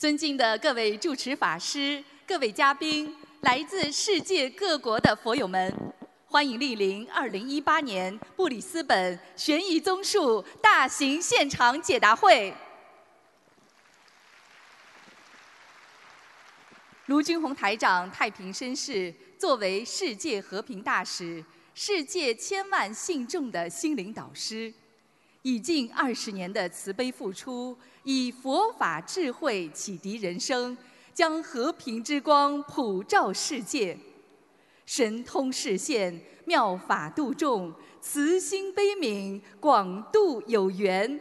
尊敬的各位主持法师、各位嘉宾、来自世界各国的佛友们，欢迎莅临2018年布里斯本悬疑综述大型现场解答会。卢军宏台长太平绅士，作为世界和平大使、世界千万信众的心灵导师。以近二十年的慈悲付出，以佛法智慧启迪人生，将和平之光普照世界，神通视现，妙法度众，慈心悲悯，广度有缘。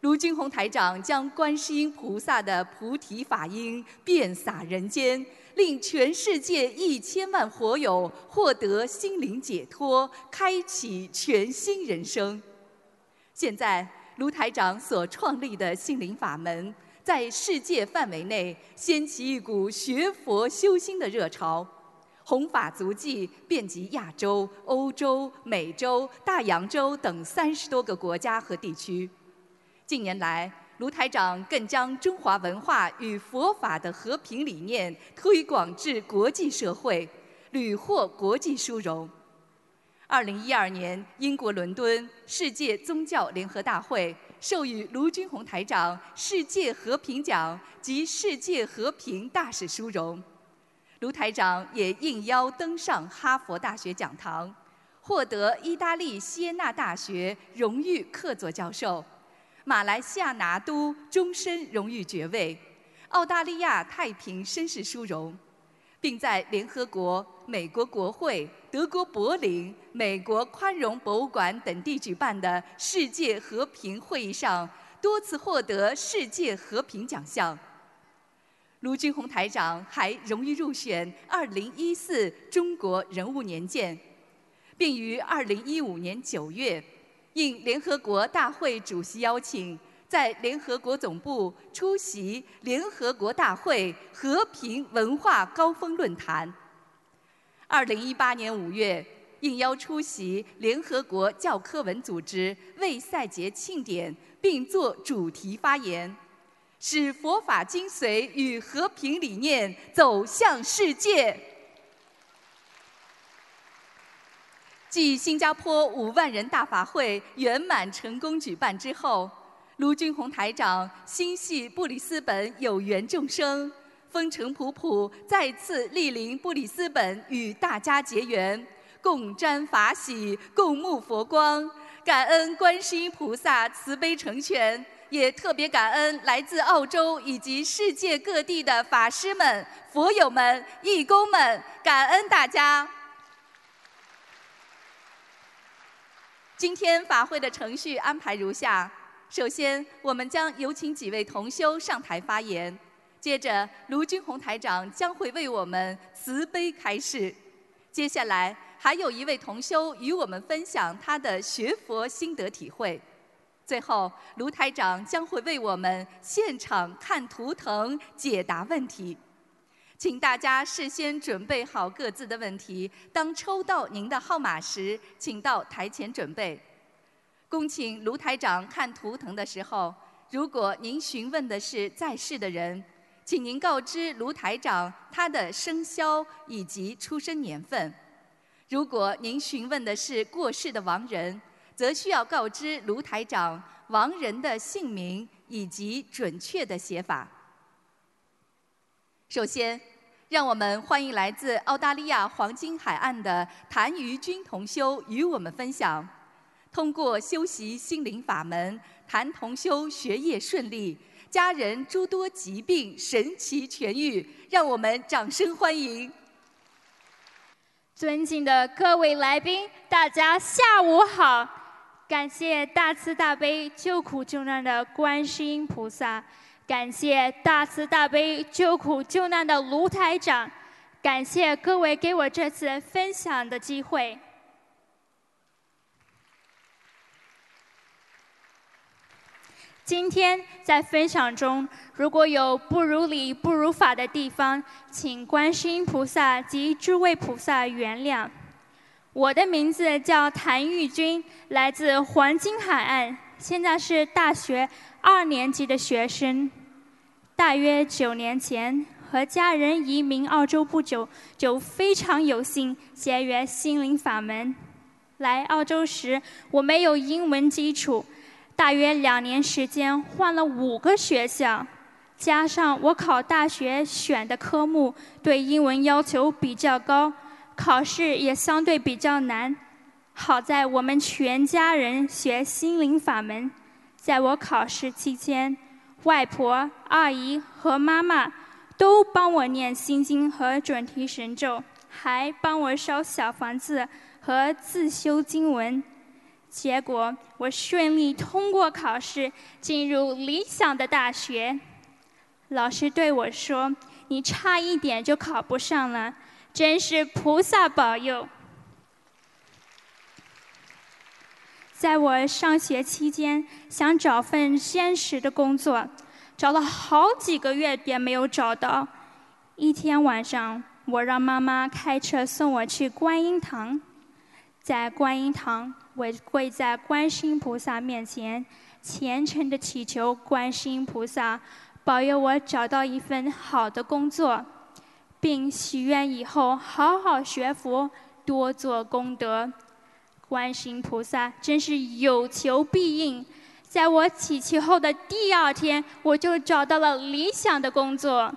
卢军宏台长将观世音菩萨的菩提法音遍洒人间，令全世界一千万佛友获得心灵解脱，开启全新人生。现在，卢台长所创立的心灵法门，在世界范围内掀起一股学佛修心的热潮，弘法足迹遍及亚洲、欧洲、美洲、大洋洲等三十多个国家和地区。近年来，卢台长更将中华文化与佛法的和平理念推广至国际社会，屡获国际殊荣。二零一二年，英国伦敦世界宗教联合大会授予卢军宏台长世界和平奖及世界和平大使殊荣。卢台长也应邀登上哈佛大学讲堂，获得意大利锡耶纳大学荣誉客座教授，马来西亚拿督终身荣誉爵位，澳大利亚太平绅士殊荣。并在联合国、美国国会、德国柏林、美国宽容博物馆等地举办的世界和平会议上多次获得世界和平奖项。卢军宏台长还荣誉入选2014中国人物年鉴，并于2015年9月应联合国大会主席邀请。在联合国总部出席联合国大会和平文化高峰论坛。二零一八年五月，应邀出席联合国教科文组织为赛节庆典，并作主题发言，使佛法精髓与和平理念走向世界。继新加坡五万人大法会圆满成功举办之后。卢军宏台长心系布里斯本有缘众生，风尘仆仆再次莅临布里斯本与大家结缘，共沾法喜，共沐佛光。感恩观世音菩萨慈悲成全，也特别感恩来自澳洲以及世界各地的法师们、佛友们、义工们，感恩大家。今天法会的程序安排如下。首先，我们将有请几位同修上台发言。接着，卢军宏台长将会为我们慈悲开示。接下来，还有一位同修与我们分享他的学佛心得体会。最后，卢台长将会为我们现场看图腾解答问题。请大家事先准备好各自的问题，当抽到您的号码时，请到台前准备。恭请卢台长看图腾的时候，如果您询问的是在世的人，请您告知卢台长他的生肖以及出生年份；如果您询问的是过世的亡人，则需要告知卢台长亡人的姓名以及准确的写法。首先，让我们欢迎来自澳大利亚黄金海岸的谭于君同修与我们分享。通过修习心灵法门，谭同修学业顺利，家人诸多疾病神奇痊愈，让我们掌声欢迎！尊敬的各位来宾，大家下午好！感谢大慈大悲救苦救难的观世音菩萨，感谢大慈大悲救苦救难的卢台长，感谢各位给我这次分享的机会。今天在分享中，如果有不如理、不如法的地方，请观世音菩萨及诸位菩萨原谅。我的名字叫谭玉君，来自黄金海岸，现在是大学二年级的学生。大约九年前，和家人移民澳洲不久，就非常有幸结缘心灵法门。来澳洲时，我没有英文基础，大约两年时间换了五个学校，加上我考大学选的科目对英文要求比较高，考试也相对比较难。好在我们全家人学心灵法门，在我考试期间，外婆、阿姨和妈妈都帮我念心经和准提神咒，还帮我烧小房子。和自修经文，结果我顺利通过考试，进入理想的大学。老师对我说：“你差一点就考不上了，真是菩萨保佑。”在我上学期间，想找份现实的工作，找了好几个月也没有找到。一天晚上，我让妈妈开车送我去观音堂。在观音堂，我跪在观世音菩萨面前，虔诚的祈求观世音菩萨保佑我找到一份好的工作，并许愿以后好好学佛，多做功德。观世音菩萨真是有求必应，在我祈求后的第二天，我就找到了理想的工作。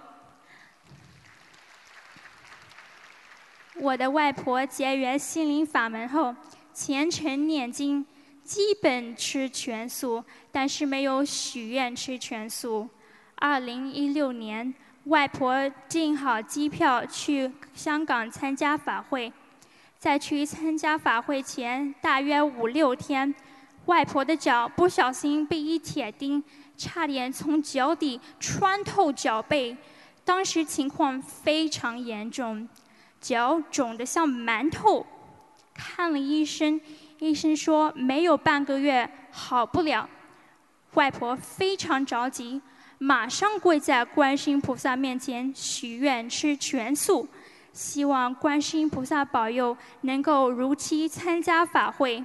我的外婆结缘心灵法门后，虔诚念经，基本吃全素，但是没有许愿吃全素。二零一六年，外婆订好机票去香港参加法会，在去参加法会前大约五六天，外婆的脚不小心被一铁钉，差点从脚底穿透脚背，当时情况非常严重。脚肿得像馒头，看了医生，医生说没有半个月好不了。外婆非常着急，马上跪在观世音菩萨面前许愿吃全素，希望观世音菩萨保佑能够如期参加法会。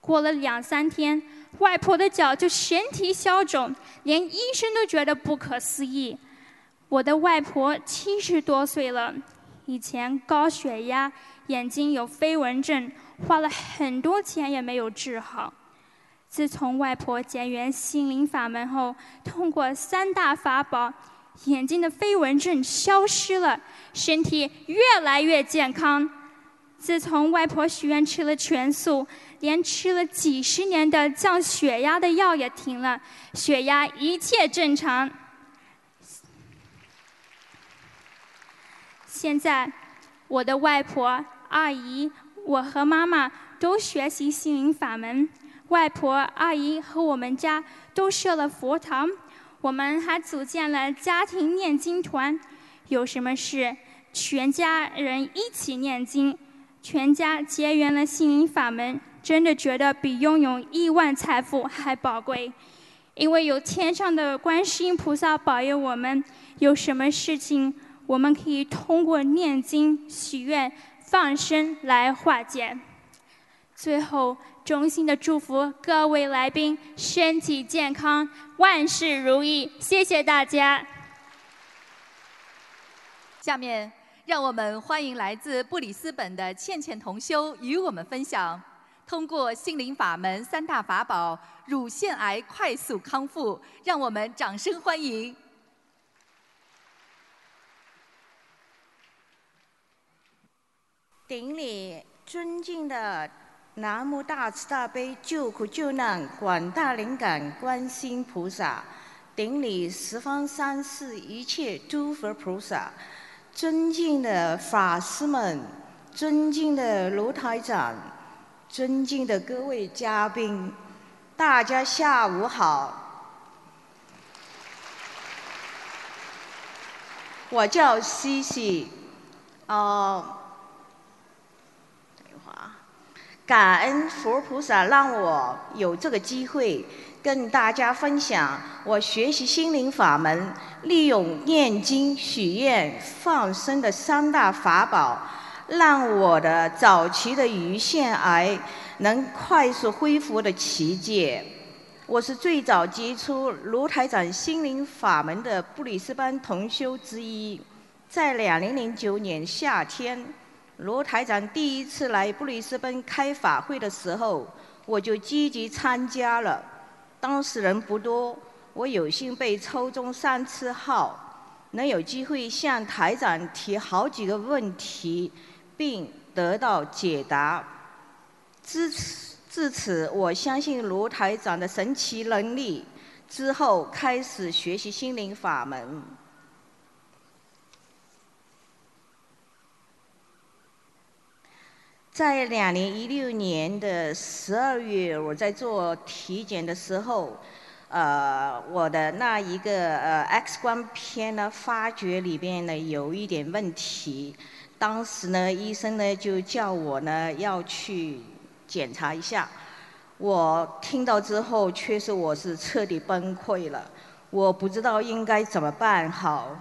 过了两三天，外婆的脚就神体消肿，连医生都觉得不可思议。我的外婆七十多岁了。以前高血压、眼睛有飞蚊症，花了很多钱也没有治好。自从外婆结缘心灵法门后，通过三大法宝，眼睛的飞蚊症消失了，身体越来越健康。自从外婆许愿吃了全素，连吃了几十年的降血压的药也停了，血压一切正常。现在，我的外婆、阿姨，我和妈妈都学习心灵法门。外婆、阿姨和我们家都设了佛堂，我们还组建了家庭念经团。有什么事，全家人一起念经，全家结缘了心灵法门，真的觉得比拥有亿万财富还宝贵。因为有天上的观世音菩萨保佑我们，有什么事情。我们可以通过念经、许愿、放生来化解。最后，衷心的祝福各位来宾身体健康、万事如意。谢谢大家。下面，让我们欢迎来自布里斯本的倩倩同修与我们分享：通过心灵法门三大法宝，乳腺癌快速康复。让我们掌声欢迎。顶礼尊敬的南无大慈大悲救苦救难广大灵感观世菩萨，顶礼十方三世一切诸佛菩萨，尊敬的法师们，尊敬的卢台长，尊敬的各位嘉宾，大家下午好。我叫西西，哦。感恩佛菩萨让我有这个机会跟大家分享我学习心灵法门，利用念经、许愿、放生的三大法宝，让我的早期的胰腺癌能快速恢复的奇迹。我是最早接触卢台长心灵法门的布里斯班同修之一。在两零零九年夏天，卢台长第一次来布里斯班开法会的时候，我就积极参加了。当时人不多，我有幸被抽中三次号，能有机会向台长提好几个问题，并得到解答。至此，至此，我相信卢台长的神奇能力。之后开始学习心灵法门。在两零一六年的十二月，我在做体检的时候，呃，我的那一个呃 X 光片呢，发觉里边呢有一点问题。当时呢，医生呢就叫我呢要去检查一下。我听到之后，确实我是彻底崩溃了，我不知道应该怎么办好。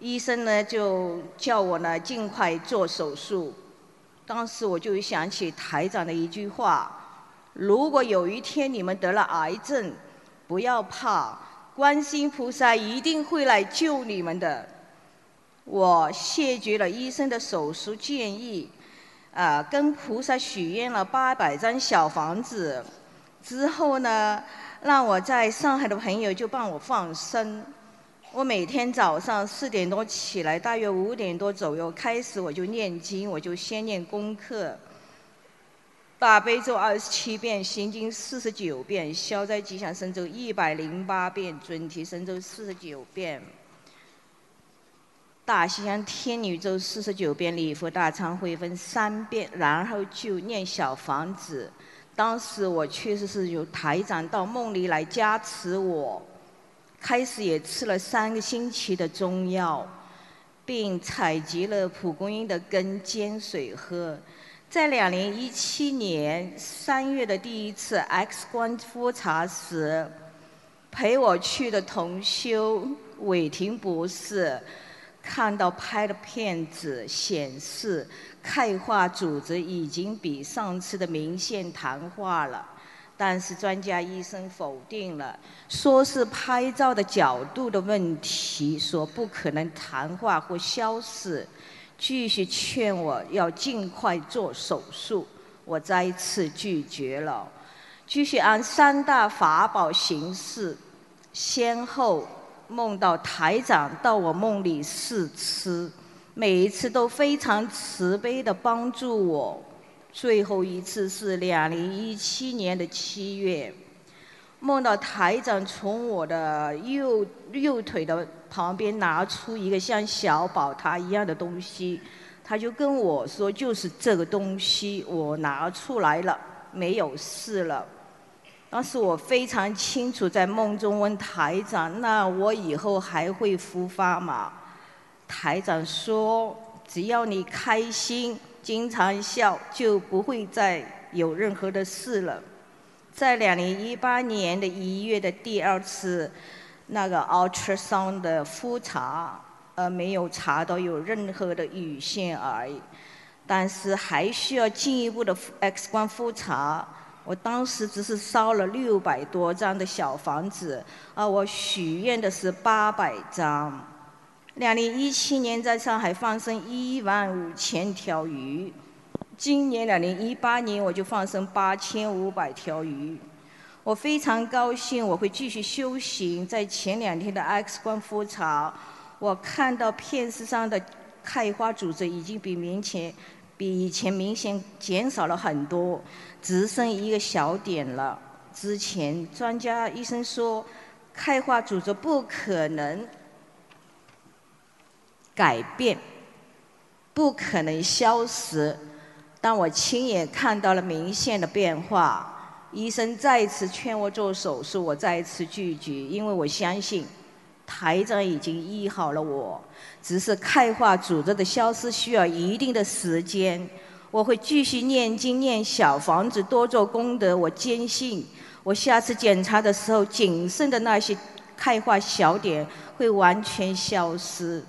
医生呢就叫我呢尽快做手术。当时我就想起台长的一句话：“如果有一天你们得了癌症，不要怕，观世菩萨一定会来救你们的。”我谢绝了医生的手术建议，啊，跟菩萨许愿了八百张小房子。之后呢，让我在上海的朋友就帮我放生。我每天早上四点多起来，大约五点多左右开始，我就念经，我就先念功课。大悲咒二十七遍，心经四十九遍，消灾吉祥神咒一百零八遍，准提神咒四十九遍，大西洋天女咒四十九遍，礼佛大忏悔分三遍，然后就念小房子。当时我确实是有台长到梦里来加持我。开始也吃了三个星期的中药，并采集了蒲公英的根煎水喝。在两零一七年三月的第一次 X 光复查时，陪我去的同修伟霆博士看到拍的片子显示，钙化组织已经比上次的明显弹化了。但是专家医生否定了，说是拍照的角度的问题，说不可能谈话或消失，继续劝我要尽快做手术，我再次拒绝了，继续按三大法宝行事，先后梦到台长到我梦里试吃，每一次都非常慈悲的帮助我。最后一次是两零一七年的七月，梦到台长从我的右右腿的旁边拿出一个像小宝塔一样的东西，他就跟我说：“就是这个东西，我拿出来了，没有事了。”当时我非常清楚，在梦中问台长：“那我以后还会复发吗？”台长说：“只要你开心。”经常笑就不会再有任何的事了。在两零一八年的一月的第二次那个 ultrasound 的复查，呃，没有查到有任何的乳腺癌，但是还需要进一步的 X 光复查。我当时只是烧了六百多张的小房子，而我许愿的是八百张。两零一七年在上海放生一万五千条鱼，今年两零一八年我就放生八千五百条鱼。我非常高兴，我会继续修行。在前两天的 X 光复查，我看到片子上的钙化组织已经比明前比以前明显减少了很多，只剩一个小点了。之前专家医生说，钙化组织不可能。改变不可能消失，当我亲眼看到了明显的变化，医生再一次劝我做手术，我再一次拒绝，因为我相信台长已经医好了我，只是钙化组织的消失需要一定的时间。我会继续念经念小房子，多做功德。我坚信，我下次检查的时候，仅剩的那些钙化小点会完全消失。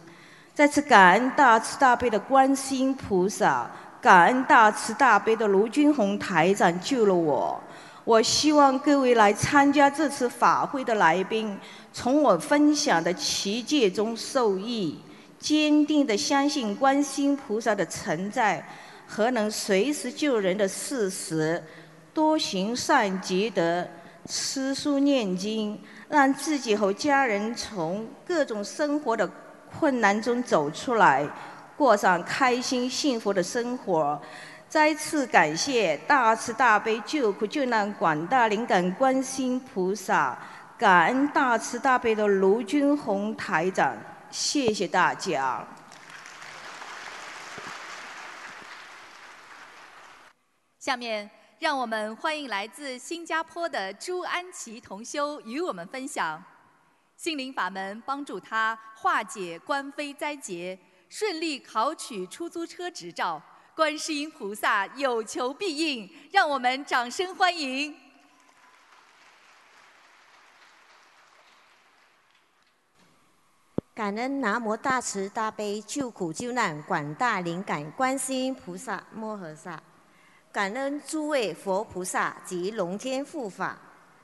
再次感恩大慈大悲的观世音菩萨，感恩大慈大悲的卢军宏台长救了我。我希望各位来参加这次法会的来宾，从我分享的奇迹中受益，坚定地相信观世音菩萨的存在和能随时救人的事实，多行善积德，吃书念经，让自己和家人从各种生活的困难中走出来。过上开心幸福的生活。再次感谢大慈大悲救苦救难广大灵感观世音菩萨，感恩大慈大悲的卢军宏台长，谢谢大家。下面让我们欢迎来自新加坡的朱安琪同修与我们分享心灵法门，帮助他化解官非灾劫。顺利考取出租车执照，观世音菩萨有求必应，让我们掌声欢迎！感恩南无大慈大悲救苦救难广大灵感观世音菩萨摩诃萨，感恩诸位佛菩萨及龙天护法，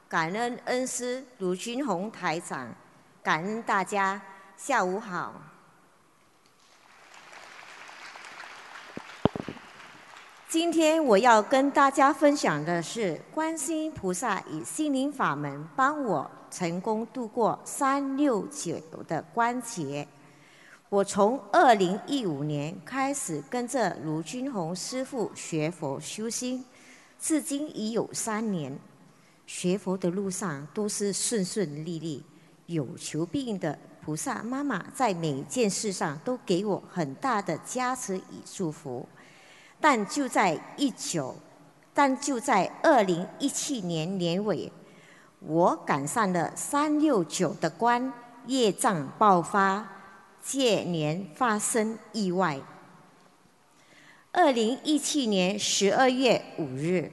感恩恩师卢军宏台长，感恩大家，下午好。今天我要跟大家分享的是，观世音菩萨以心灵法门帮我成功度过三六九的关节。我从二零一五年开始跟着卢军宏师父学佛修心，至今已有三年。学佛的路上都是顺顺利利，有求必应的菩萨妈妈在每件事上都给我很大的加持与祝福。但就在一九，但就在二零一七年年尾，我赶上了三六九的关，业障爆发，接连发生意外。二零一七年十二月五日，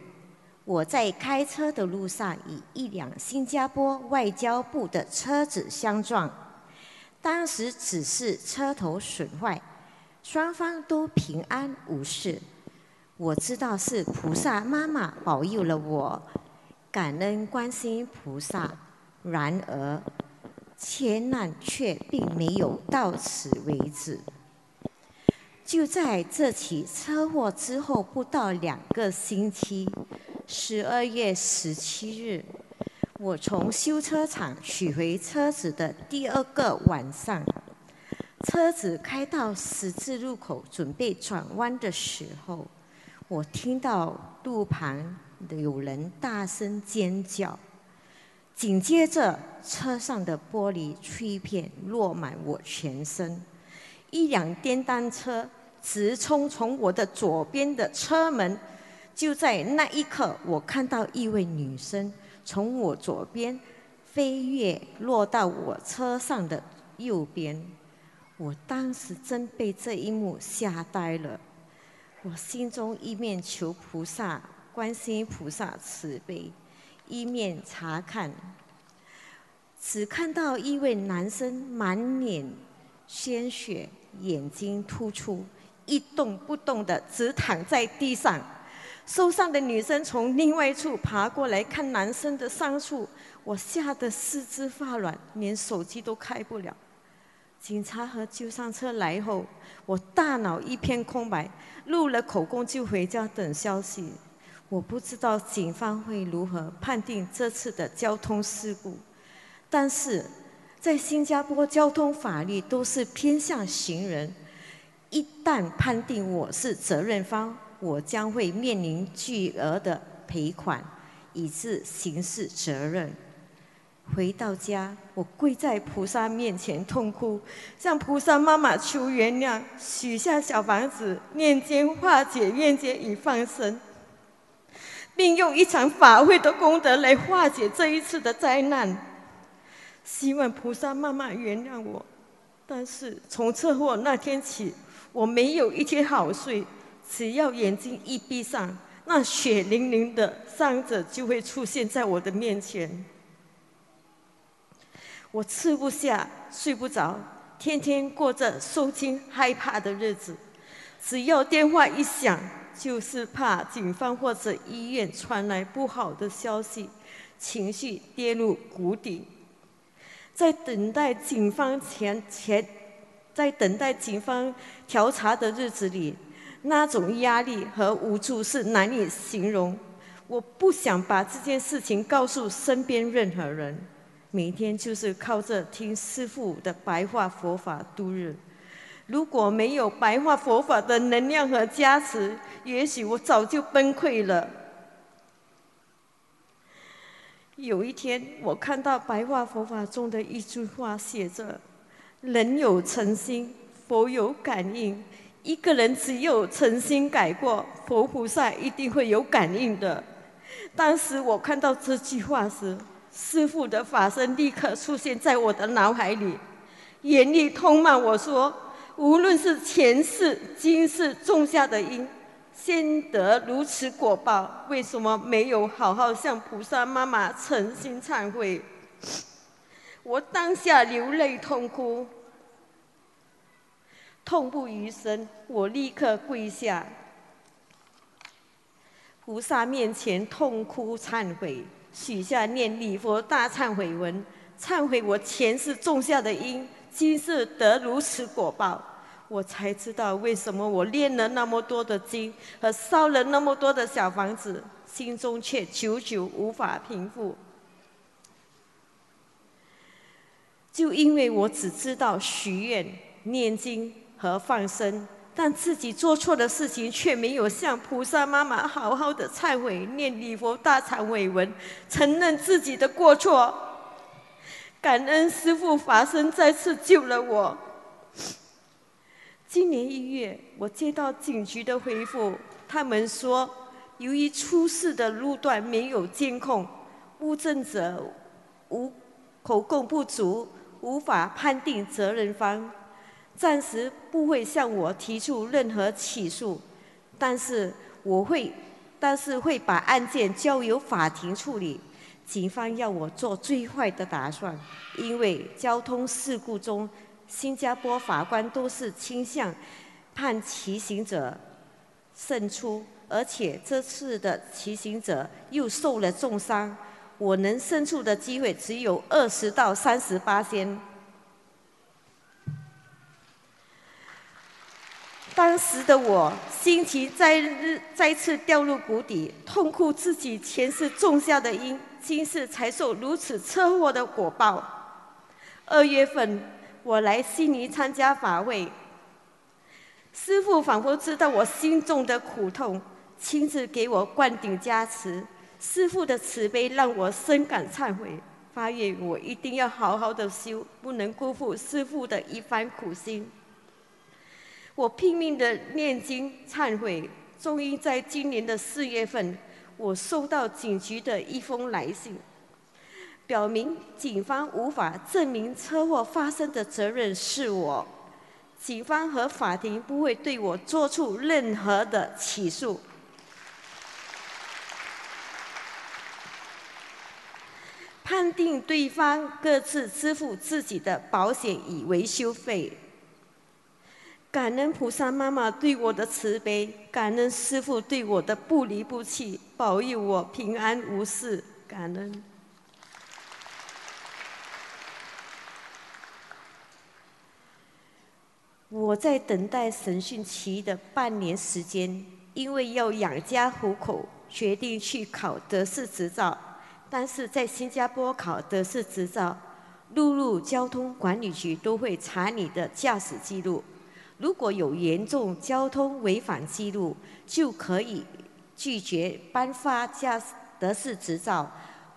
我在开车的路上与一辆新加坡外交部的车子相撞，当时只是车头损坏，双方都平安无事。我知道是菩萨妈妈保佑了我，感恩观世音菩萨。然而，千难却并没有到此为止。就在这起车祸之后不到两个星期，十二月十七日，我从修车厂取回车子的第二个晚上，车子开到十字路口准备转弯的时候。我听到路旁有人大声尖叫，紧接着车上的玻璃碎片落满我全身，一辆电单车直冲从我的左边的车门。就在那一刻，我看到一位女生从我左边飞跃落到我车上的右边，我当时真被这一幕吓呆了。我心中一面求菩萨、观世音菩萨慈悲，一面查看，只看到一位男生满脸鲜血，眼睛突出，一动不动的直躺在地上。受伤的女生从另外一处爬过来看男生的伤处，我吓得四肢发软，连手机都开不了。警察和救伤车来后，我大脑一片空白，录了口供就回家等消息。我不知道警方会如何判定这次的交通事故，但是在新加坡交通法律都是偏向行人，一旦判定我是责任方，我将会面临巨额的赔款，以致刑事责任。回到家，我跪在菩萨面前痛哭，向菩萨妈妈求原谅，许下小房子，念经化解冤结与放生，并用一场法会的功德来化解这一次的灾难。希望菩萨妈妈原谅我。但是从车祸那天起，我没有一天好睡，只要眼睛一闭上，那血淋淋的伤者就会出现在我的面前。我吃不下，睡不着，天天过着受惊害怕的日子。只要电话一响，就是怕警方或者医院传来不好的消息，情绪跌入谷底。在等待警方前前，在等待警方调查的日子里，那种压力和无助是难以形容。我不想把这件事情告诉身边任何人，每天就是靠着听师父的白话佛法度日。如果没有白话佛法的能量和加持，也许我早就崩溃了。有一天，我看到白话佛法中的一句话，写着：“人有诚心，佛有感应。一个人只有诚心改过，佛菩萨一定会有感应的。”当时我看到这句话时，师父的法身立刻出现在我的脑海里，严厉痛骂我说：“无论是前世、今世种下的因，先得如此果报，为什么没有好好向菩萨妈妈诚心忏悔？”我当下流泪痛哭，痛不欲生，我立刻跪下。菩萨面前痛哭忏悔，许下念礼佛大忏悔文，忏悔我前世种下的因，今世得如此果报。我才知道为什么我练了那么多的经和烧了那么多的小房子，心中却久久无法平复。就因为我只知道许愿、念经和放生。但自己做错的事情，却没有向菩萨妈妈好好的忏悔，念礼佛大忏悔文，承认自己的过错。感恩师父法身再次救了我。今年一月，我接到警局的回复，他们说，由于出事的路段没有监控，物证者无口供不足，无法判定责任方。暂时不会向我提出任何起诉，但是我会，但是会把案件交由法庭处理。警方要我做最坏的打算，因为交通事故中，新加坡法官都是倾向判骑行者胜出，而且这次的骑行者又受了重伤，我能胜诉的机会只有二十到三十八先。当时的我心情再日再次掉入谷底，痛哭自己前世种下的因，今世才受如此车祸的果报。二月份，我来悉尼参加法会，师父仿佛知道我心中的苦痛，亲自给我灌顶加持。师父的慈悲让我深感忏悔，发愿我一定要好好的修，不能辜负师父的一番苦心。我拼命的念经忏悔，终于在今年的四月份，我收到警局的一封来信，表明警方无法证明车祸发生的责任是我，警方和法庭不会对我做出任何的起诉，判定对方各自支付自己的保险与维修费。感恩菩萨妈妈对我的慈悲，感恩师父对我的不离不弃，保佑我平安无事。感恩。我在等待审讯期的半年时间，因为要养家糊口，决定去考德士执照。但是在新加坡考德士执照，陆路交通管理局都会查你的驾驶记录。如果有严重交通违反记录，就可以拒绝颁发驾德士执照。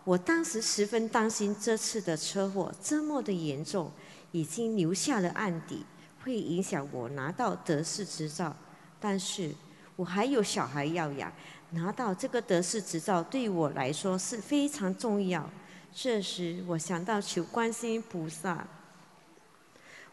我当时十分担心这次的车祸这么的严重，已经留下了案底，会影响我拿到德士执照。但是我还有小孩要养，拿到这个德士执照对我来说是非常重要。这时我想到求观世音菩萨。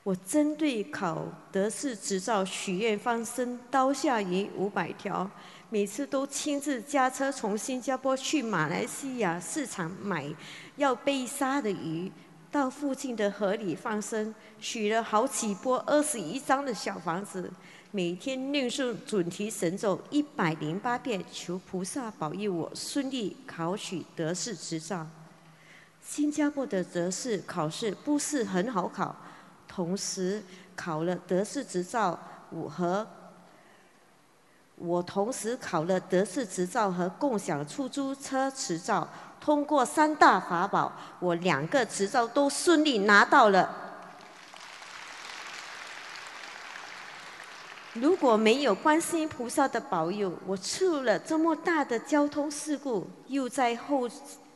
我针对考德士执照许愿放生刀下鱼五百条，每次都亲自驾车从新加坡去马来西亚市场买要被杀的鱼，到附近的河里放生，许了好几波二十一张的小房子，每天念诵准提神咒一百零八遍，求菩萨保佑我顺利考取德士执照。新加坡的德士考试不是很好考，同时考了德士执照五和。我同时考了德士执照和共享出租车执照，通过三大法宝，我两个执照都顺利拿到了。如果没有观世音菩萨的保佑，我出了这么大的交通事故，又在候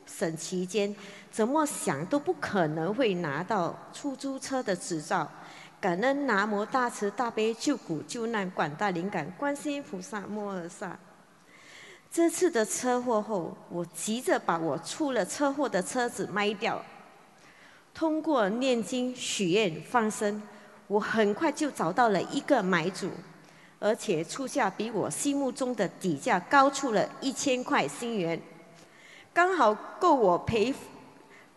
审期间，怎么想都不可能会拿到出租车的执照。感恩南无大慈大悲救苦救难广大灵感观世音菩萨摩诃萨。这次的车祸后，我急着把我出了车祸的车子卖掉。通过念经许愿放生，我很快就找到了一个买主，而且出价比我心目中的底价高出了一千块新元，刚好够我赔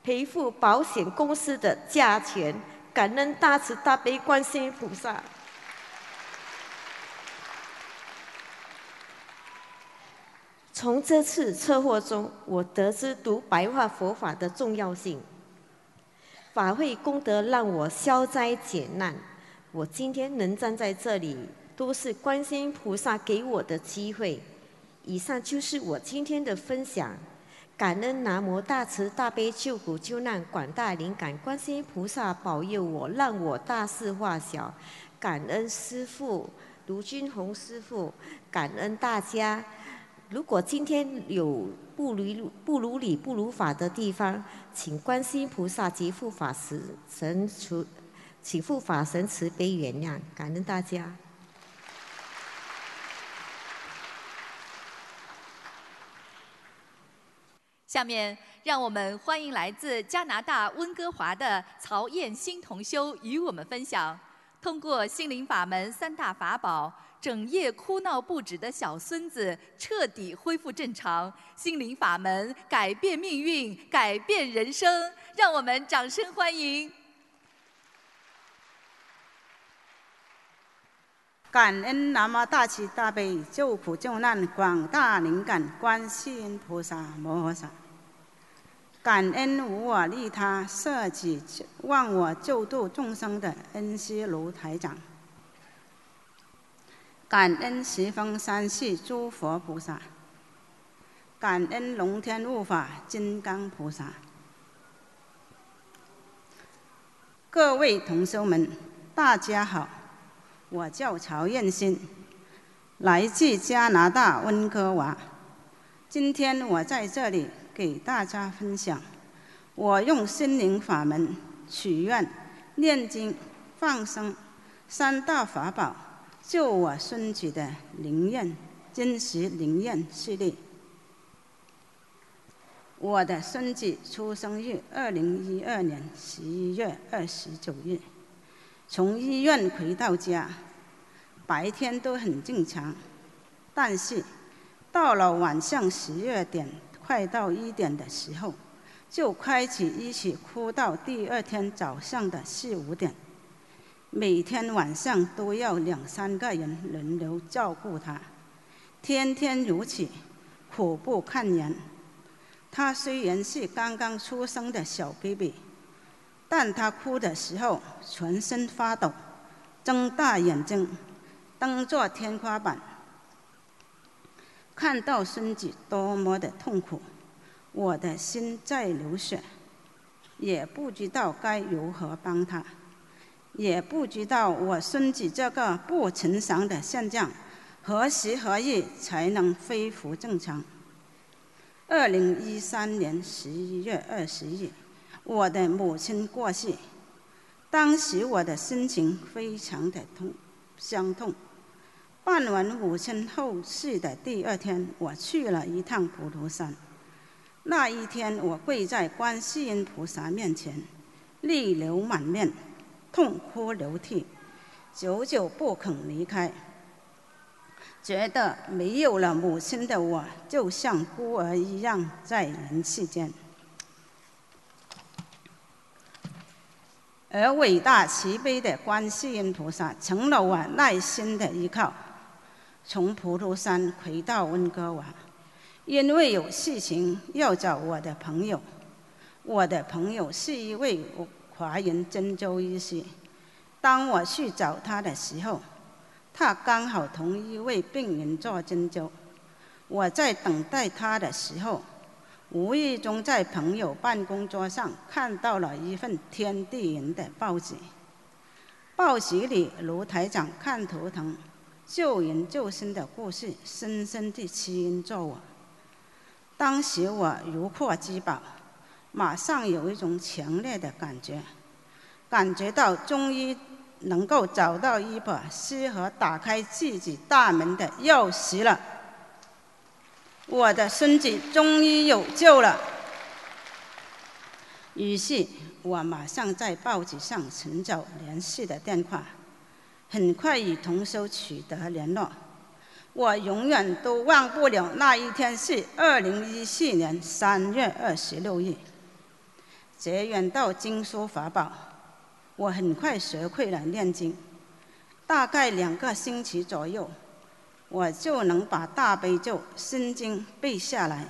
赔付保险公司的价钱。感恩大慈大悲观世音菩萨。从这次车祸中，我得知读白话佛法的重要性。法会功德让我消灾解难，我今天能站在这里，都是观世音菩萨给我的机会。以上就是我今天的分享。感恩南无大慈大悲救苦救难广大灵感观世音菩萨保佑我，让我大事化小。感恩师父卢军宏师父，感恩大家。如果今天有不如不如理不如法的地方，请观世音菩萨及护法神神慈，请护法神慈悲原谅。感恩大家。下面，让我们欢迎来自加拿大温哥华的曹燕新同修与我们分享：通过心灵法门三大法宝，整夜哭闹不止的小孙子彻底恢复正常。心灵法门改变命运，改变人生，让我们掌声欢迎！感恩南无大慈大悲救苦救难广大灵感观世音菩萨摩诃萨。感恩无我利他、舍己忘我救度众生的恩师卢台长。感恩十方三世诸佛菩萨。感恩龙天护法金刚菩萨。各位同修们，大家好，我叫曹艳新，来自加拿大温哥华。今天我在这里。给大家分享，我用心灵法门许愿、念经、放生三大法宝，救我孙子的灵验真实灵验系列。我的孙子出生于二零一二年十一月二十九日，从医院回到家，白天都很正常，但是到了晚上十二点。快到一点的时候，就开始一起哭到第二天早上的四五点。每天晚上都要两三个人轮流照顾他，天天如此，苦不堪言。他虽然是刚刚出生的小 baby，但他哭的时候全身发抖，睁大眼睛，瞪着天花板。看到孙子多么的痛苦，我的心在流血，也不知道该如何帮他，也不知道我孙子这个不寻常的现象何时何日才能恢复正常。二零一三年十一月二十日，我的母亲过世，当时我的心情非常的痛，伤痛。办完母亲后事的第二天，我去了一趟普陀山。那一天，我跪在观世音菩萨面前，泪流满面，痛哭流涕，久久不肯离开。觉得没有了母亲的我，就像孤儿一样在人世间。而伟大慈悲的观世音菩萨成了我耐心的依靠。从普陀山回到温哥华，因为有事情要找我的朋友。我的朋友是一位华人针灸医师。当我去找他的时候，他刚好同一位病人做针灸。我在等待他的时候，无意中在朋友办公桌上看到了一份《天地人》的报纸。报纸里卢台长看图腾。救人救生的故事，深深地吸引着我。当时我如获至宝，马上有一种强烈的感觉，感觉到终于能够找到一把适合打开自己大门的钥匙了。我的孙子终于有救了。于是我马上在报纸上寻找联系的电话。很快与同修取得联络，我永远都忘不了那一天是二零一四年三月二十六日。结缘到经书法宝，我很快学会了念经，大概两个星期左右，我就能把大悲咒、心经背下来。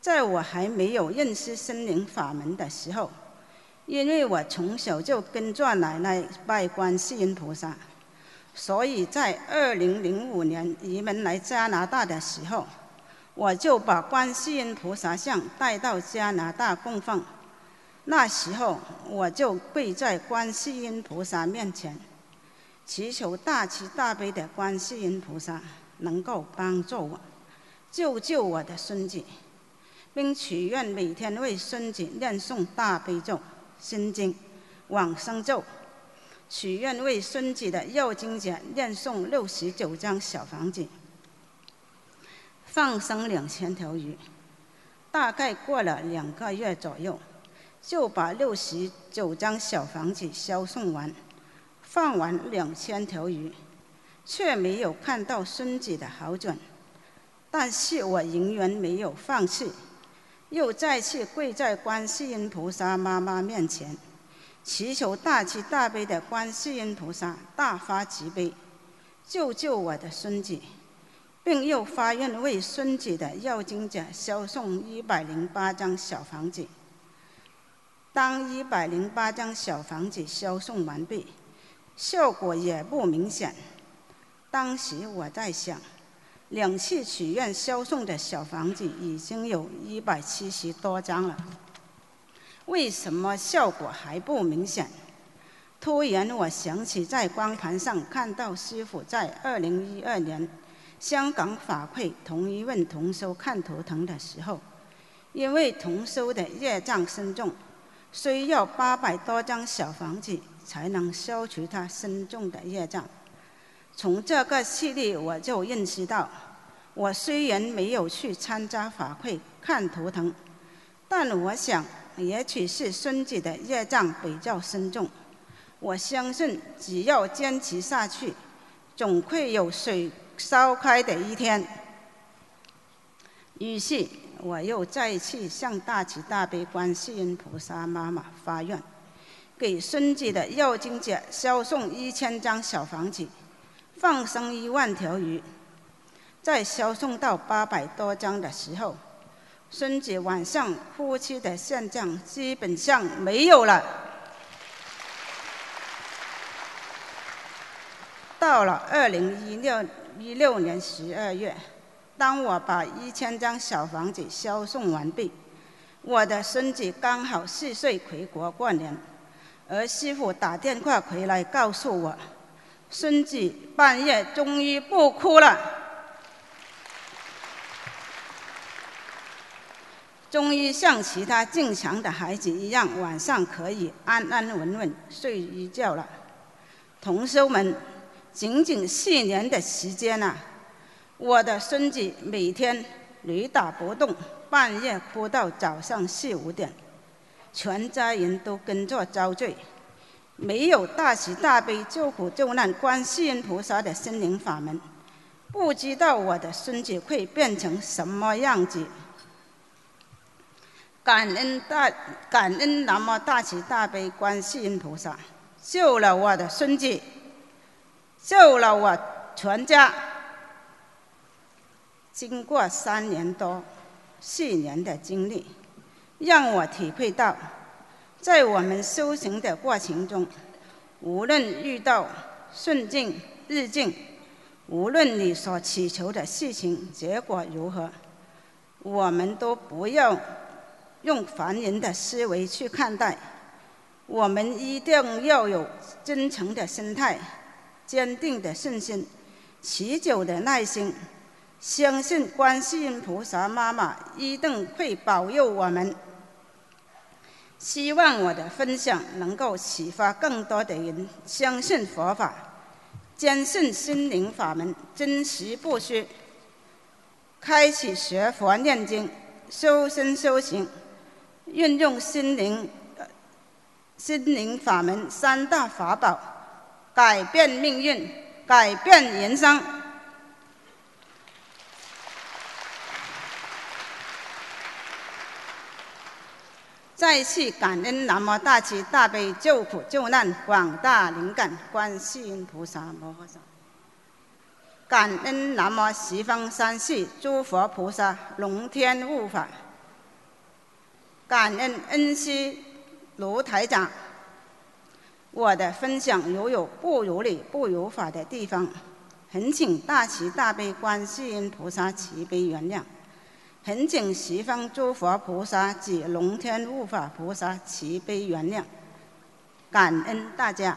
在我还没有认识心灵法门的时候。因为我从小就跟着奶奶拜观世音菩萨，所以在二零零五年移民来加拿大的时候，我就把观世音菩萨像带到加拿大供奉。那时候我就跪在观世音菩萨面前，祈求大慈大悲的观世音菩萨能够帮助我，救救我的孙子，并许愿每天为孙子念诵大悲咒。心经、往生咒，许愿为孙子的右经者念诵六十九张小房子，放生两千条鱼。大概过了两个月左右，就把六十九张小房子销送完，放完两千条鱼，却没有看到孙子的好转。但是我仍然没有放弃。又再次跪在观世音菩萨妈妈面前，祈求大慈大悲的观世音菩萨大发慈悲，救救我的孙子，并又发愿为孙子的要经者销送一百零八张小房子。当一百零八张小房子销送完毕，效果也不明显。当时我在想。两次许愿销送的小房子已经有一百七十多张了，为什么效果还不明显？突然我想起在光盘上看到师傅在二零一二年香港法会同一问同修看图腾的时候，因为同修的业障深重，需要八百多张小房子才能消除他深重的业障。从这个事例，我就认识到，我虽然没有去参加法会看图腾，但我想，也许是孙子的业障比较深重。我相信，只要坚持下去，总会有水烧开的一天。于是，我又再次向大慈大悲观世音菩萨妈妈发愿，给孙子的要经者销送一千张小房子。放生一万条鱼，在销送到八百多张的时候，孙子晚上呼吸的现象基本上没有了。到了二零一六一六年十二月，当我把一千张小房子销送完毕，我的孙子刚好四岁回国过年，而师傅打电话回来告诉我。孙子半夜终于不哭了，终于像其他正常的孩子一样，晚上可以安安稳稳睡一觉了。同修们，仅仅四年的时间啊，我的孙子每天雷打不动，半夜哭到早上四五点，全家人都跟着遭罪。没有大慈大悲救苦救难观世音菩萨的心灵法门，不知道我的孙子会变成什么样子。感恩大感恩南无大慈大悲观世音菩萨，救了我的孙子，救了我全家。经过三年多、四年的经历，让我体会到，在我们修行的过程中，无论遇到顺境、逆境，无论你所祈求的事情结果如何，我们都不要用凡人的思维去看待，我们一定要有真诚的心态、坚定的信心、持久的耐心。相信观世音菩萨妈妈一定会保佑我们。希望我的分享能够启发更多的人相信佛法，坚信心灵法门真实不虚，开启学佛念经、修身修行，运用心灵心灵法门三大法宝，改变命运，改变人生。再次感恩南无大慈大悲救苦救难广大灵感观世音菩萨摩诃萨，感恩南无十方三世诸佛菩萨龙天护法，感恩恩师卢台长。我的分享如有不如理、不如法的地方，恳请大慈大悲观世音菩萨慈悲原谅。恳请十方诸佛菩萨及龙天护法菩萨慈悲原谅，感恩大家。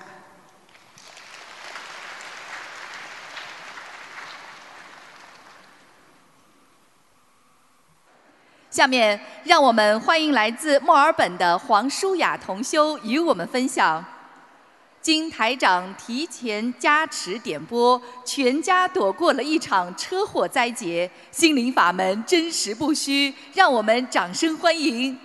下面，让我们欢迎来自墨尔本的黄舒雅同修与我们分享。经台长提前加持点播，全家躲过了一场车祸灾劫。心灵法门真实不虚，让我们掌声欢迎。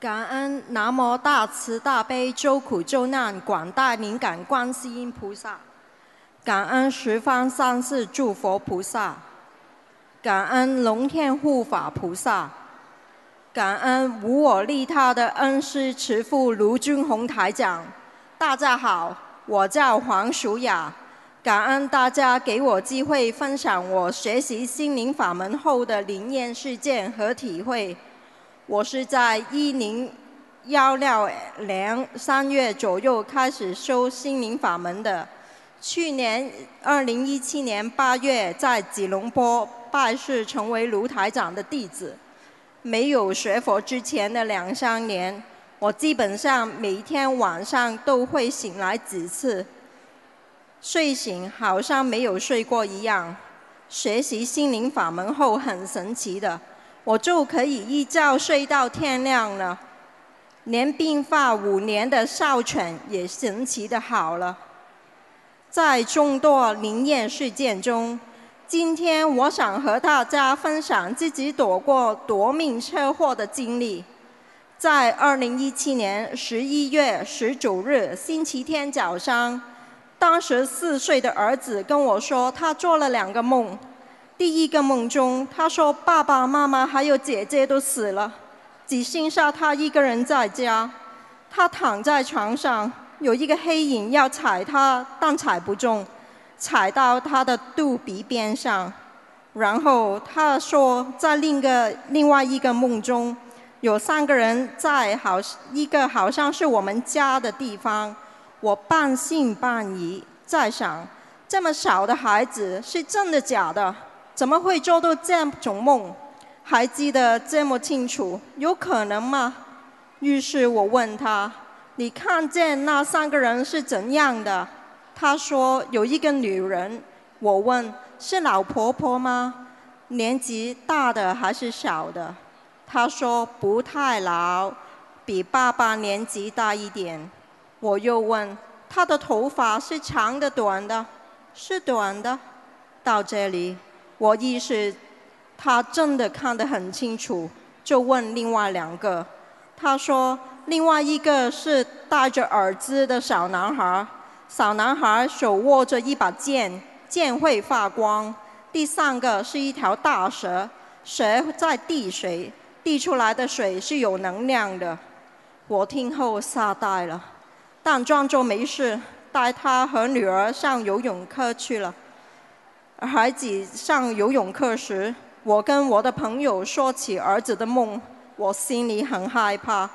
感恩南无大慈大悲救苦救难广大灵感观世音菩萨。感恩十方三世诸佛菩萨，感恩龙天护法菩萨，感恩无我利他的恩师慈父卢军宏台长。大家好，我叫黄淑雅。感恩大家给我机会分享我学习心灵法门后的灵验事件和体会。我是在一零幺六年三月左右开始修心灵法门的。去年二零一七年八月，在吉隆坡拜师成为卢台长的弟子。没有学佛之前的两三年，我基本上每天晚上都会醒来几次，睡醒好像没有睡过一样。学习心灵法门后很神奇的，我就可以一觉睡到天亮了，连病发五年的哮喘也神奇的好了。在众多灵验事件中，今天我想和大家分享自己躲过夺命车祸的经历。在二零一七年十一月十九日星期天早上，当时四岁的儿子跟我说，他做了两个梦。第一个梦中，他说爸爸妈妈还有姐姐都死了，只剩下他一个人在家。他躺在床上。有一个黑影要踩他，但踩不中，踩到他的肚皮边上。然后他说，在另一个另外一个梦中，有三个人在好一个好像是我们家的地方。我半信半疑，在想，这么小的孩子是真的假的？怎么会做到这种梦？还记得这么清楚，有可能吗？于是我问他。你看见那三个人是怎样的？他说有一个女人。我问是老婆婆吗？年纪大的还是小的？他说不太老，比爸爸年纪大一点。我又问她的头发是长的短的？是短的。到这里，我意识他真的看得很清楚，就问另外两个。他说。另外一个是戴着耳机的小男孩。小男孩手握着一把剑，剑会发光。第三个是一条大蛇，蛇在滴水，滴出来的水是有能量的。我听后吓呆了，但装作没事，带他和女儿上游泳课去了。孩子上游泳课时，我跟我的朋友说起儿子的梦，我心里很害怕。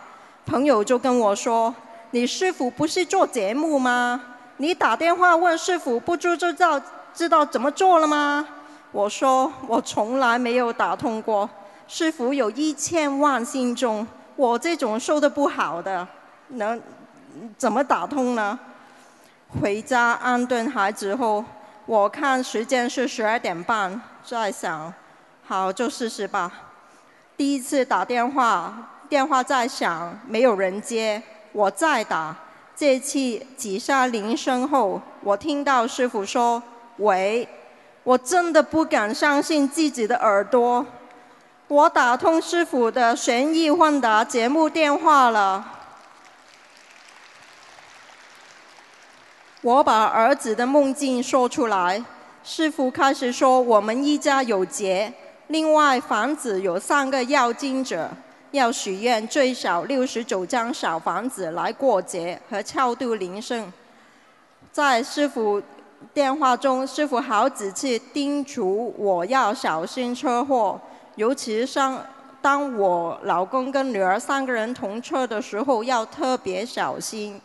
朋友就跟我说：“你师傅不是做节目吗？你打电话问师傅，不就知道知道怎么做了吗？”我说：“我从来没有打通过。师傅有一千万信众，我这种受的不好的，能怎么打通呢？”回家安顿孩子后。我看时间是十二点半，在想，好就试试吧。第一次打电话，电话在响，没有人接，我再打。这次几下铃声后，我听到师傅说：“喂。”我真的不敢相信自己的耳朵，我打通师傅的悬疑问答节目电话了。我把儿子的梦境说出来，师傅开始说我们一家有劫，另外房子有三个要经者，要许愿最少六十九张小房子来过节和超度灵圣。在师傅电话中，师傅好几次叮嘱我要小心车祸，尤其上当我老公跟女儿三个人同车的时候，要特别小心。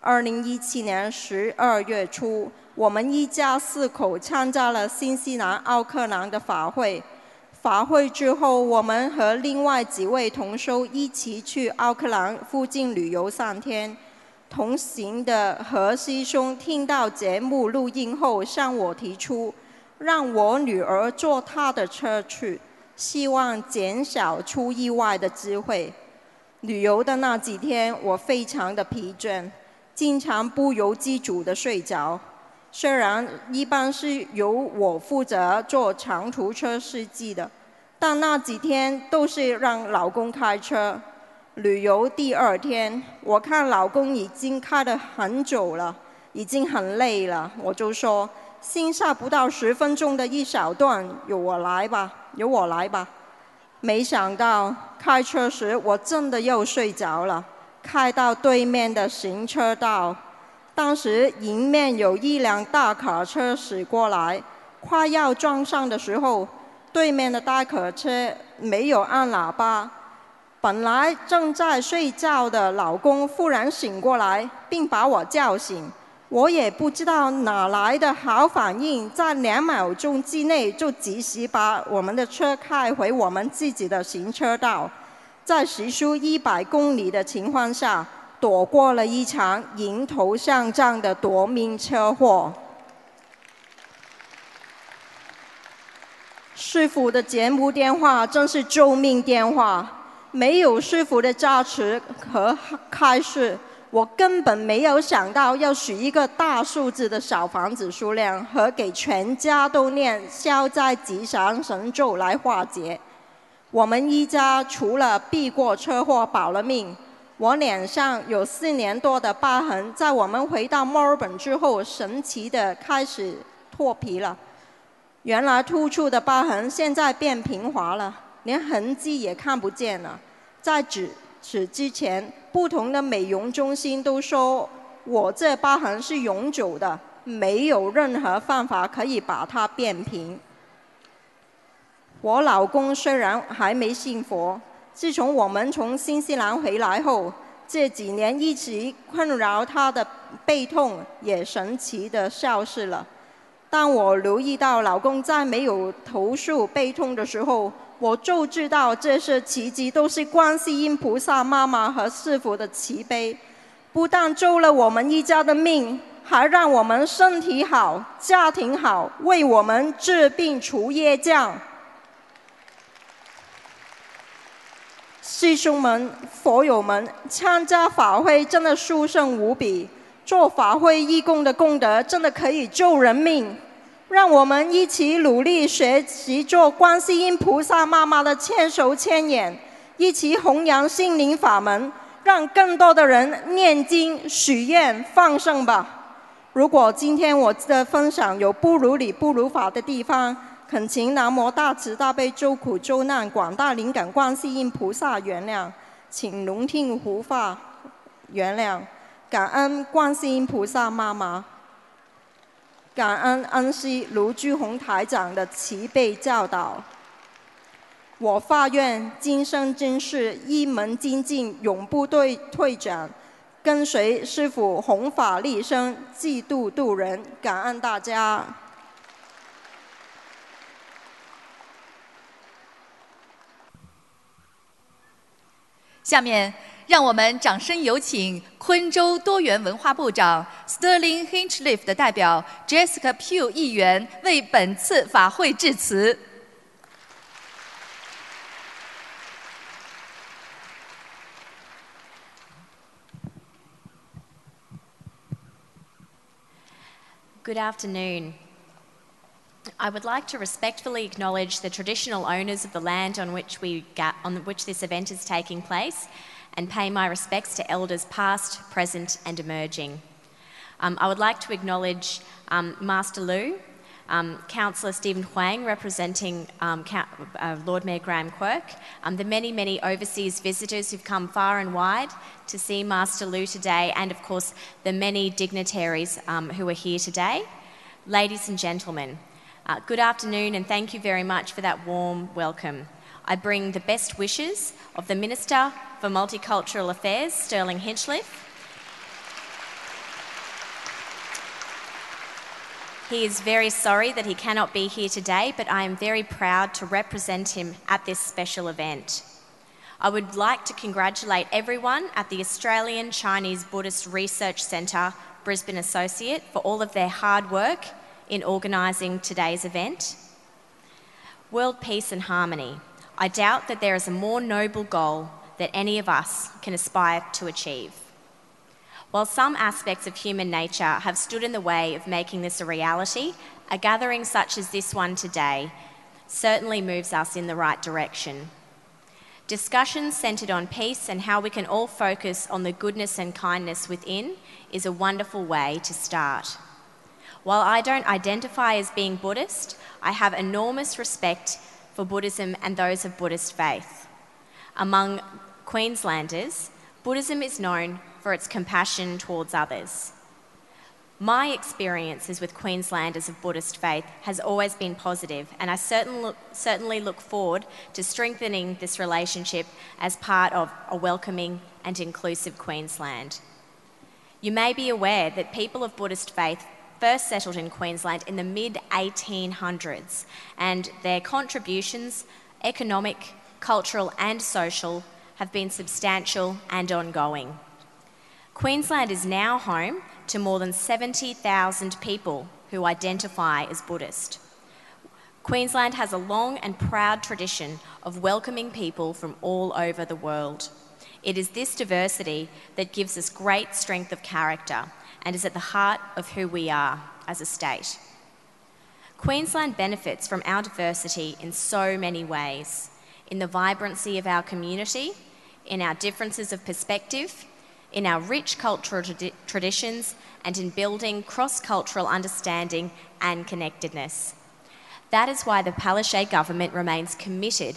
二零一七年十二月初，我们一家四口参加了新西兰奥克兰的法会。法会之后，我们和另外几位同修一起去奥克兰附近旅游三天。同行的何师兄听到节目录音后，向我提出让我女儿坐他的车去，希望减少出意外的机会。旅游的那几天，我非常的疲倦。经常不由自主的睡着，虽然一般是由我负责做长途车司机的，但那几天都是让老公开车。旅游第二天，我看老公已经开得很久了，已经很累了，我就说：“剩下不到十分钟的一小段，由我来吧，由我来吧。”没想到开车时，我真的又睡着了。开到对面的行车道，当时迎面有一辆大卡车驶过来，快要撞上的时候，对面的大卡车没有按喇叭。本来正在睡觉的老公忽然醒过来，并把我叫醒。我也不知道哪来的好反应，在两秒钟之内就及时把我们的车开回我们自己的行车道。在时速一百公里的情况下，躲过了一场迎头相撞的夺命车祸。师傅的节目电话真是救命电话，没有师傅的加持和开示，我根本没有想到要许一个大数字的小房子数量和给全家都念消灾吉祥神咒来化解。我们一家除了避过车祸保了命，我脸上有四年多的疤痕，在我们回到墨尔本之后，神奇的开始脱皮了。原来突出的疤痕现在变平滑了，连痕迹也看不见了。在此此之前，不同的美容中心都说我这疤痕是永久的，没有任何方法可以把它变平。我老公虽然还没信佛，自从我们从新西兰回来后，这几年一直困扰他的背痛也神奇的消失了。当我留意到老公在没有投诉背痛的时候，我就知道这些奇迹都是观世音菩萨妈妈和师傅的慈悲，不但救了我们一家的命，还让我们身体好、家庭好，为我们治病除业障。师兄们、佛友们，参加法会真的殊胜无比，做法会义工的功德真的可以救人命。让我们一起努力学习做观世音菩萨妈妈的千手千眼，一起弘扬心灵法门，让更多的人念经、许愿、放生吧。如果今天我的分享有不如理、不如法的地方，恳请南无大慈大悲救苦救难广大灵感观世音菩萨原谅，请龙听护法原谅，感恩观世音菩萨妈妈，感恩恩师卢居宏台长的慈悲教导。我发愿今生今世一门精进，永不退退转。跟随师父弘法利生，济度度人，感恩大家。下面，让我们掌声有请昆州多元文化部长 Sterling Hinchliff 的代表 Jessica Pugh 议员为本次法会致辞。Good afternoon. I would like to respectfully acknowledge the traditional owners of the land on which, we on which this event is taking place and pay my respects to elders past, present, and emerging. Um, I would like to acknowledge um, Master Lu, um, Councillor Stephen Huang representing um, uh, Lord Mayor Graham Quirk, um, the many, many overseas visitors who've come far and wide to see Master Lu today, and of course the many dignitaries um, who are here today. Ladies and gentlemen, uh, good afternoon and thank you very much for that warm welcome. I bring the best wishes of the Minister for Multicultural Affairs, Sterling Hinchliffe, He is very sorry that he cannot be here today, but I am very proud to represent him at this special event. I would like to congratulate everyone at the Australian Chinese Buddhist Research Centre, Brisbane Associate, for all of their hard work in organising today's event. World peace and harmony. I doubt that there is a more noble goal that any of us can aspire to achieve. While some aspects of human nature have stood in the way of making this a reality, a gathering such as this one today certainly moves us in the right direction. Discussions centred on peace and how we can all focus on the goodness and kindness within is a wonderful way to start. While I don't identify as being Buddhist, I have enormous respect for Buddhism and those of Buddhist faith. Among Queenslanders, Buddhism is known for its compassion towards others. My experiences with Queenslanders of Buddhist faith has always been positive, and I certain look, certainly look forward to strengthening this relationship as part of a welcoming and inclusive Queensland. You may be aware that people of Buddhist faith first settled in Queensland in the mid 1800s, and their contributions, economic, cultural, and social, have been substantial and ongoing. Queensland is now home to more than 70,000 people who identify as Buddhist. Queensland has a long and proud tradition of welcoming people from all over the world. It is this diversity that gives us great strength of character and is at the heart of who we are as a state. Queensland benefits from our diversity in so many ways in the vibrancy of our community, in our differences of perspective, in our rich cultural tradi- traditions, and in building cross cultural understanding and connectedness. That is why the Palaszczuk government remains committed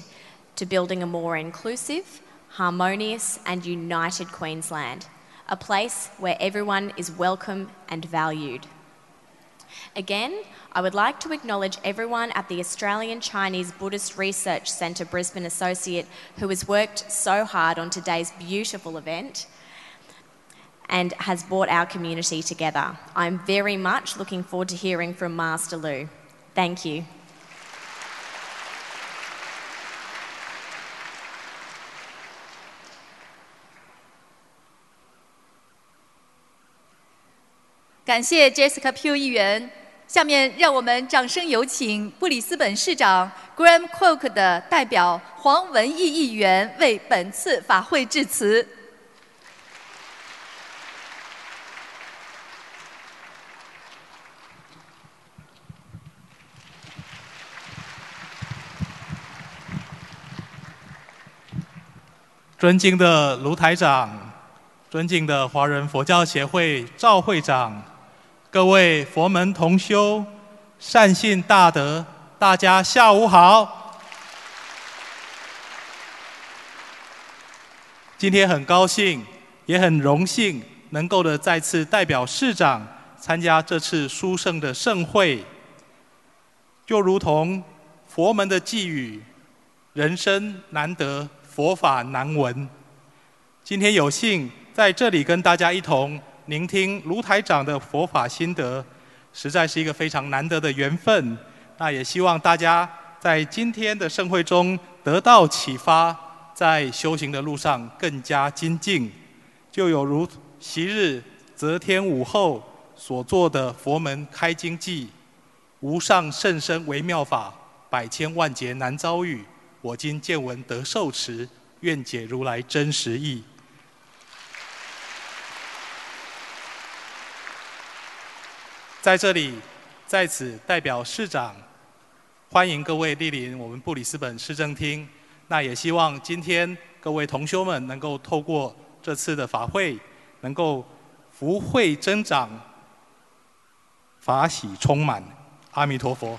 to building a more inclusive, harmonious, and united Queensland, a place where everyone is welcome and valued. Again, I would like to acknowledge everyone at the Australian Chinese Buddhist Research Centre Brisbane Associate who has worked so hard on today's beautiful event and has brought our community together. I'm very much looking forward to hearing from Master Lu. Thank you. 感谢 Jessica Pugh 议员。下面让我们掌声有请布里斯本市长 Graham Cook 的代表黄文义议员为本次法会致辞。尊敬的卢台长、尊敬的华人佛教协会赵会长，各位佛门同修、善信大德，大家下午好。今天很高兴，也很荣幸，能够的再次代表市长参加这次殊胜的盛会。就如同佛门的寄语：“人生难得，佛法难闻。”今天有幸在这里跟大家一同聆听卢台长的佛法心得，实在是一个非常难得的缘分。那也希望大家在今天的盛会中得到启发。在修行的路上更加精进，就有如昔日择天午后所做的佛门开经记：“无上甚深微妙法，百千万劫难遭遇。我今见闻得受持，愿解如来真实意。”在这里，在此代表市长，欢迎各位莅临我们布里斯本市政厅。那也希望今天各位同修们能够透过这次的法会，能够福慧增长，法喜充满。阿弥陀佛。